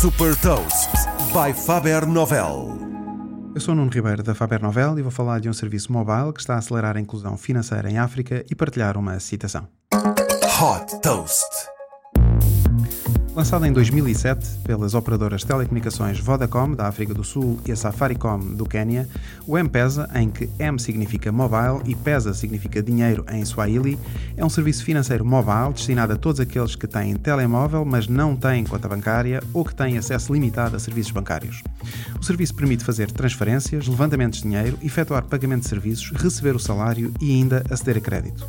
Super Toast by Faber Novel. Eu sou Nuno Ribeiro da Faber Novel e vou falar de um serviço mobile que está a acelerar a inclusão financeira em África e partilhar uma citação. Hot Toast. Lançada em 2007 pelas operadoras de telecomunicações Vodacom da África do Sul e a Safaricom do Quênia, o M-Pesa, em que M significa mobile e Pesa significa dinheiro em Swahili, é um serviço financeiro mobile destinado a todos aqueles que têm telemóvel, mas não têm conta bancária ou que têm acesso limitado a serviços bancários. O serviço permite fazer transferências, levantamentos de dinheiro, efetuar pagamento de serviços, receber o salário e ainda aceder a crédito.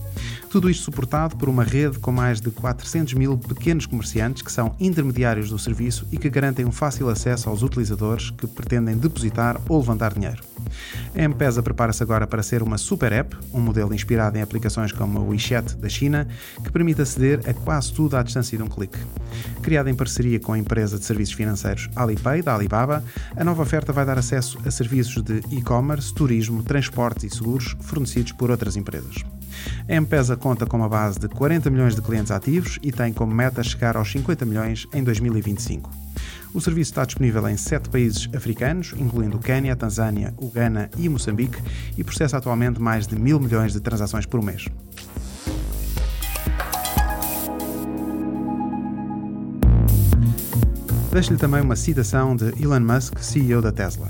Tudo isto suportado por uma rede com mais de 400 mil pequenos comerciantes que são intermediários do serviço e que garantem um fácil acesso aos utilizadores que pretendem depositar ou levantar dinheiro. A M-Pesa prepara-se agora para ser uma super app, um modelo inspirado em aplicações como o WeChat da China, que permite aceder a quase tudo à distância de um clique. Criada em parceria com a empresa de serviços financeiros Alipay, da Alibaba, a nova oferta vai dar acesso a serviços de e-commerce, turismo, transportes e seguros fornecidos por outras empresas. A M-Pesa conta com uma base de 40 milhões de clientes ativos e tem como meta chegar aos 50 milhões em 2025. O serviço está disponível em sete países africanos, incluindo o Quênia, Tanzânia, o Ghana e Moçambique, e processa atualmente mais de mil milhões de transações por mês. Deixo-lhe também uma citação de Elon Musk, CEO da Tesla.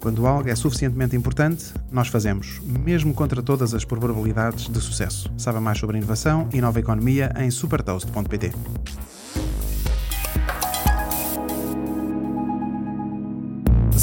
Quando algo é suficientemente importante, nós fazemos, mesmo contra todas as probabilidades de sucesso. Saiba mais sobre inovação e nova economia em supertoast.pt.